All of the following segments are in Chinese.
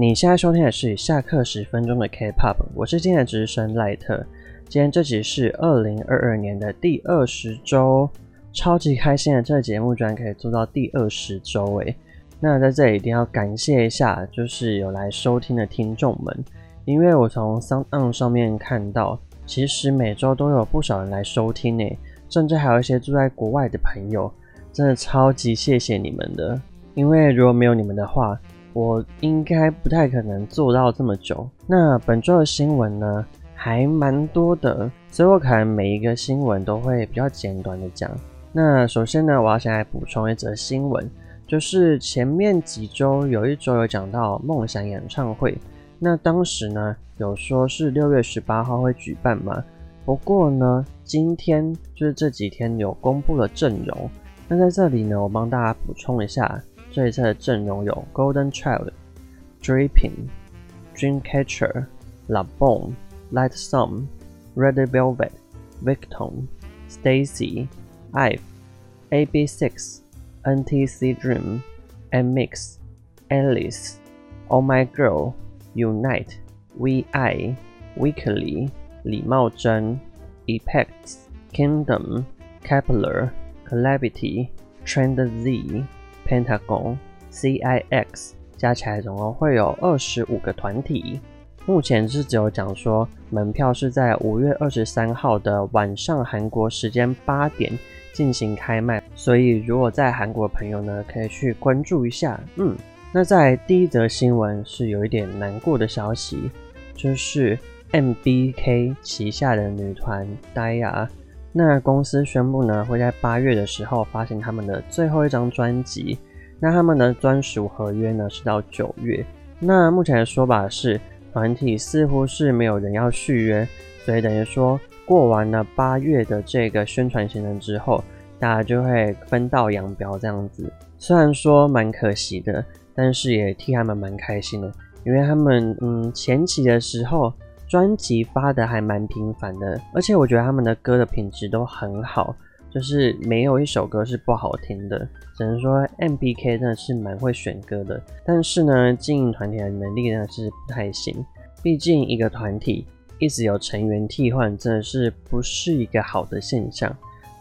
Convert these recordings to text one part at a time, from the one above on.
你现在收听的是下课十分钟的 K-pop，我是今天的值日生赖特。今天这集是二零二二年的第二十周，超级开心的这个节目居然可以做到第二十周诶。那在这里一定要感谢一下，就是有来收听的听众们，因为我从 SoundOn 上面看到，其实每周都有不少人来收听诶，甚至还有一些住在国外的朋友，真的超级谢谢你们的，因为如果没有你们的话。我应该不太可能做到这么久。那本周的新闻呢，还蛮多的，所以我可能每一个新闻都会比较简短的讲。那首先呢，我要先来补充一则新闻，就是前面几周有一周有讲到梦想演唱会，那当时呢有说是六月十八号会举办嘛，不过呢今天就是这几天有公布了阵容。那在这里呢，我帮大家补充一下。这一次的阵容有 Golden Child、Dripping、Dreamcatcher、LABOUM、Light Some、Red Velvet、Victon、Stacy、IVE、AB6、NCT Dream、NMIXX、Alice、Oh My Girl、Unite、V.I、Weekly、李茂珍、EPEX、Kingdom、Kep1er、CELEBRITY、Trend Z。 Pentagon、CIX 加起来总共会有二十五个团体。目前是只有讲说门票是在五月二十三号的晚上韩国时间八点进行开卖，所以如果在韩国的朋友呢，可以去关注一下。嗯，那在第一则新闻是有一点难过的消息，就是 MBK 旗下的女团 DIA。那公司宣布呢，会在八月的时候发行他们的最后一张专辑。那他们的专属合约呢是到九月。那目前的说法是，团体似乎是没有人要续约，所以等于说过完了八月的这个宣传行程之后，大家就会分道扬镳这样子。虽然说蛮可惜的，但是也替他们蛮开心的，因为他们嗯前期的时候。专辑发的还蛮频繁的，而且我觉得他们的歌的品质都很好，就是没有一首歌是不好听的。只能说 MBK 真的是蛮会选歌的，但是呢，经营团体的能力呢是不太行。毕竟一个团体一直有成员替换，真的是不是一个好的现象。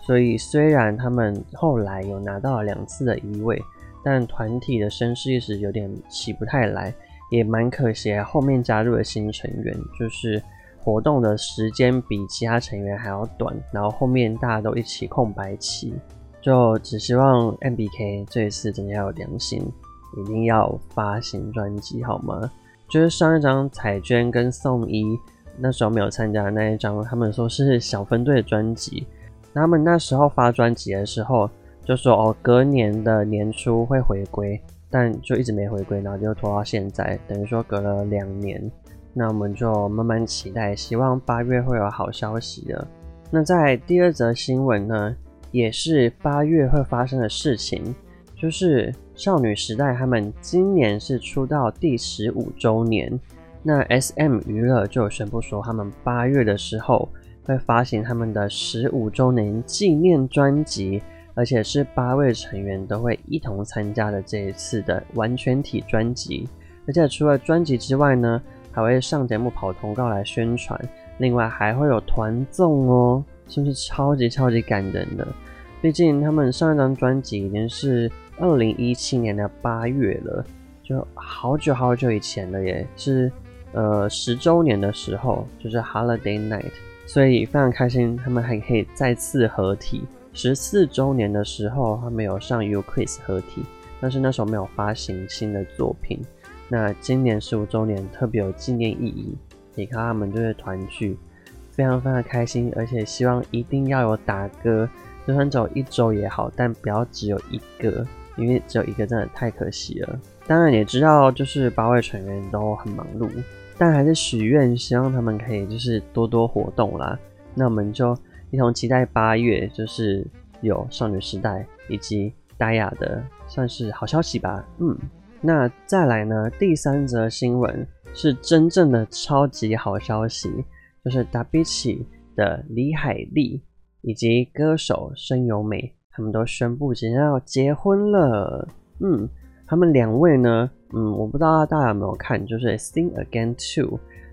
所以虽然他们后来有拿到了两次的一位，但团体的声势一直有点起不太来。也蛮可惜，后面加入的新成员就是活动的时间比其他成员还要短，然后后面大家都一起空白期，就只希望 MBK 这一次真的要有良心，一定要发新专辑好吗？就是上一张彩娟跟宋一那时候没有参加的那一张，他们说是小分队的专辑，他们那时候发专辑的时候就说哦，隔年的年初会回归。但就一直没回归，然后就拖到现在，等于说隔了两年。那我们就慢慢期待，希望八月会有好消息了。那在第二则新闻呢，也是八月会发生的事情，就是少女时代他们今年是出道第十五周年。那 SM 娱乐就宣布说，他们八月的时候会发行他们的十五周年纪念专辑。而且是八位成员都会一同参加的这一次的完全体专辑，而且除了专辑之外呢，还会上节目跑通告来宣传，另外还会有团综哦，是不是超级超级感人的？毕竟他们上一张专辑已经是二零一七年的八月了，就好久好久以前了耶，是呃十周年的时候，就是 Holiday Night，所以非常开心，他们还可以再次合体。十四周年的时候，他们有上 U-KISS 合体，但是那时候没有发行新的作品。那今年十五周年特别有纪念意义，你看他们就是团聚，非常非常开心，而且希望一定要有打歌，就算只有一周也好，但不要只有一个，因为只有一个真的太可惜了。当然也知道，就是八位成员都很忙碌，但还是许愿，希望他们可以就是多多活动啦。那我们就。一同期待八月，就是有少女时代以及 DIA 的，算是好消息吧。嗯，那再来呢？第三则新闻是真正的超级好消息，就是 W 的李海利以及歌手申由美，他们都宣布即将要结婚了。嗯，他们两位呢，嗯，我不知道大家有没有看，就是《Sing Again 2》，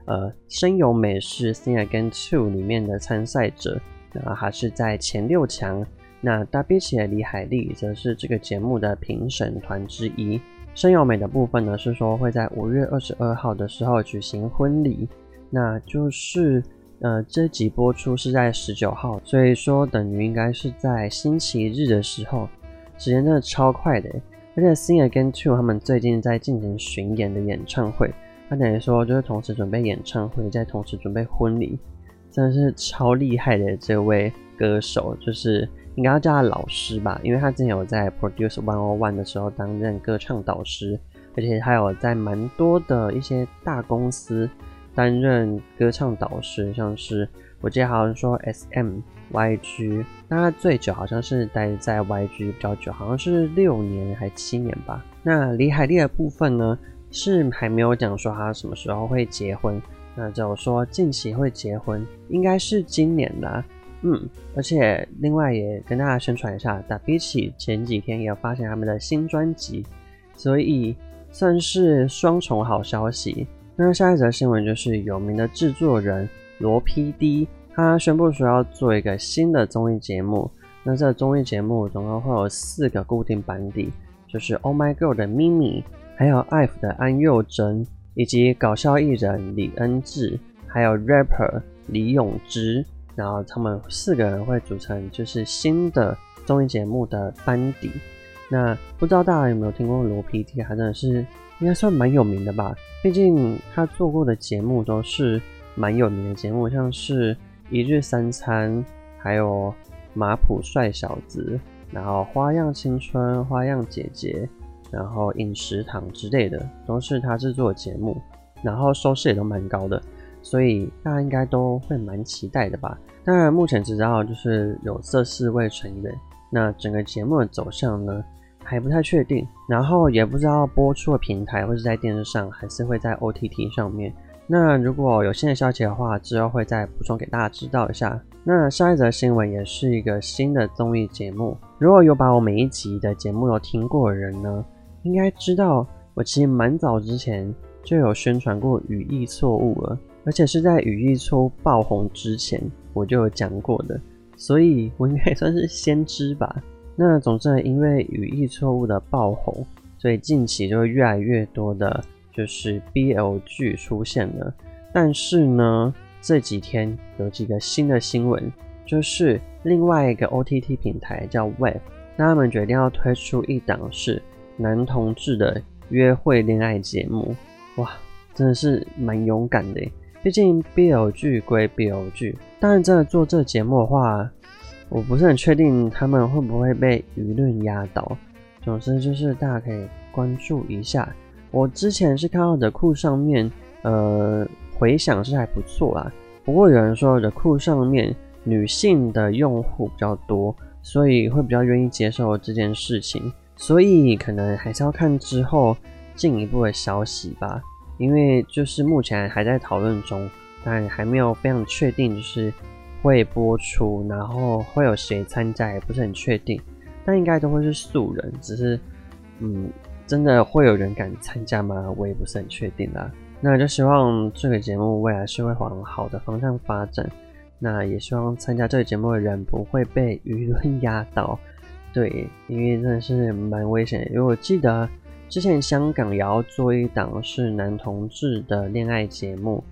呃，声优美是《Sing Again 2》里面的参赛者，然后还是在前六强。那达比奇的李海利则是这个节目的评审团之一。声优美的部分呢，是说会在五月二十二号的时候举行婚礼，那就是。呃，这集播出是在十九号，所以说等于应该是在星期日的时候，时间真的超快的。而且 Sing Again 2他们最近在进行巡演的演唱会，他等于说就是同时准备演唱会，再同时准备婚礼，真的是超厉害的这位歌手，就是应该要叫他老师吧，因为他之前有在 Produce one o one 的时候担任歌唱导师，而且他有在蛮多的一些大公司。担任歌唱导师，像是我记得好像说 S M Y G，那他最久好像是待在 Y G 比较久，好像是六年还七年吧。那李海利的部分呢，是还没有讲说他什么时候会结婚，那就说近期会结婚，应该是今年啦。嗯，而且另外也跟大家宣传一下，达比奇前几天也有发现他们的新专辑，所以算是双重好消息。那下一则新闻就是有名的制作人罗 PD，他宣布说要做一个新的综艺节目。那这综艺节目总共会有四个固定班底，就是 Oh My Girl 的咪咪，还有 IVE 的安宥真，以及搞笑艺人李恩智，还有 rapper 李永芝。然后他们四个人会组成就是新的综艺节目的班底。那不知道大家有没有听过罗 PD？他真的是。应该算蛮有名的吧，毕竟他做过的节目都是蛮有名的节目，像是一日三餐，还有马普帅小子，然后花样青春、花样姐姐，然后饮食堂之类的，都是他制作的节目，然后收视也都蛮高的，所以大家应该都会蛮期待的吧。当然，目前只知道就是有这四位成员，那整个节目的走向呢？还不太确定，然后也不知道播出的平台会是在电视上，还是会在 OTT 上面。那如果有新的消息的话，之后会再补充给大家知道一下。那下一则新闻也是一个新的综艺节目。如果有把我每一集的节目有听过的人呢，应该知道我其实蛮早之前就有宣传过语义错误了，而且是在语义错误爆红之前我就有讲过的，所以我应该算是先知吧。那总之，因为语义错误的爆红，所以近期就会越来越多的，就是 BL 剧出现了。但是呢，这几天有几个新的新闻，就是另外一个 OTT 平台叫 Wave，那他们决定要推出一档是男同志的约会恋爱节目。哇，真的是蛮勇敢的，毕竟 BL 剧归 BL 剧，但是真的做这节目的话。我不是很确定他们会不会被舆论压倒，总之就是大家可以关注一下。我之前是看到的库上面，呃，回响是还不错啦。不过有人说的库上面女性的用户比较多，所以会比较愿意接受这件事情。所以可能还是要看之后进一步的消息吧，因为就是目前还在讨论中，但还没有非常确定，就是。会播出，然后会有谁参加也不是很确定，但应该都会是素人，只是，嗯，真的会有人敢参加吗？我也不是很确定啦。那就希望这个节目未来是会往好的方向发展，那也希望参加这个节目的人不会被舆论压倒，对，因为真的是蛮危险的。因为我记得之前香港也要做一档是男同志的恋爱节目，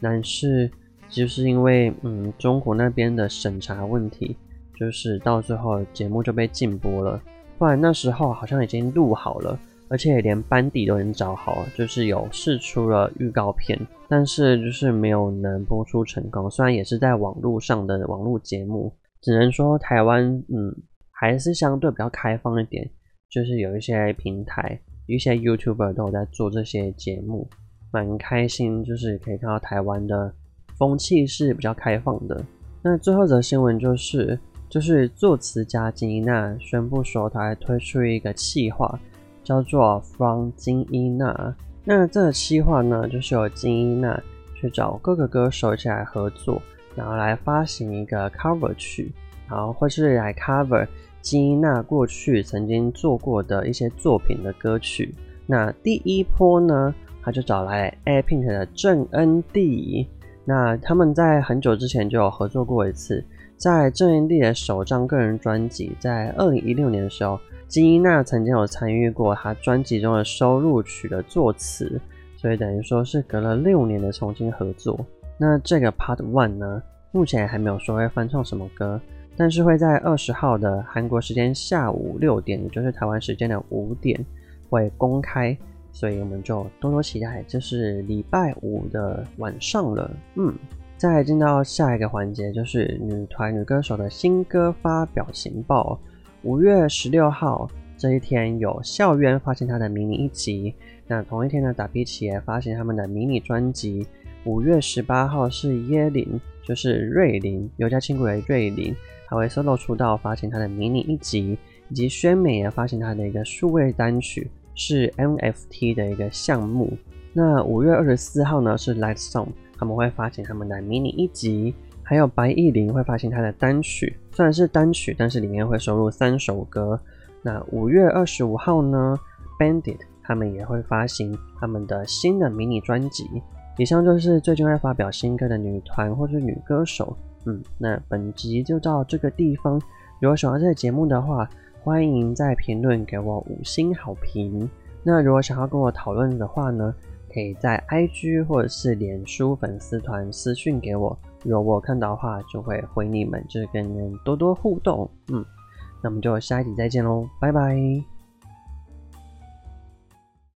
但是。就是因为嗯，中国那边的审查问题，就是到最后节目就被禁播了。不然那时候好像已经录好了，而且连班底都已经找好了，就是有试出了预告片，但是就是没有能播出成功。虽然也是在网络上的网络节目，只能说台湾嗯还是相对比较开放一点，就是有一些平台、一些 YouTuber 都有在做这些节目，蛮开心，就是可以看到台湾的。风气是比较开放的。那最后一则新闻就是，就是作词家金依娜宣布说，她还推出一个企划，叫做 From 金依娜。那这个企划呢，就是由金依娜去找各个歌手一起来合作，然后来发行一个 cover 曲，然后或是来 cover 金娜过去曾经做过的一些作品的歌曲。那第一波呢，他就找来 A Pink 的郑恩地。那他们在很久之前就有合作过一次，在郑恩地的首张个人专辑，在二零一六年的时候，金娜曾经有参与过他专辑中的收录曲的作词，所以等于说是隔了六年的重新合作。那这个 Part One 呢，目前还没有说会翻唱什么歌，但是会在二十号的韩国时间下午六点，也就是台湾时间的五点会公开，所以我们就多多期待。这是礼拜五的晚上了，嗯，再进到下一个环节，就是女团女歌手的新歌发表情报。五月十六号这一天有校园发行他的迷你一辑，那同一天呢，打比奇也发行他们的迷你专辑。五月十八号是耶林，就是瑞林，尤家亲贵的瑞林，还会 solo 出道发行他的迷你一辑，以及宣美也发行他的一个数位单曲，是 NFT 的一个项目。那五月二十四号呢是 Light Song，他们会发行他们的迷你一辑，还有白艺潾会发行他的单曲，虽然是单曲，但是里面会收录三首歌。那五月二十五号呢，Bandit 他们也会发行他们的新的迷你专辑。以上就是最近会发表新歌的女团或是女歌手。嗯，那本集就到这个地方。如果喜欢这个节目的话，欢迎在评论给我五星好评。那如果想要跟我讨论的话呢，可以在 IG 或者是脸书粉丝团私讯给我。如果我看到的话，就会回你们，就是跟你们多多互动。嗯，那我们就下一集再见喽，拜拜。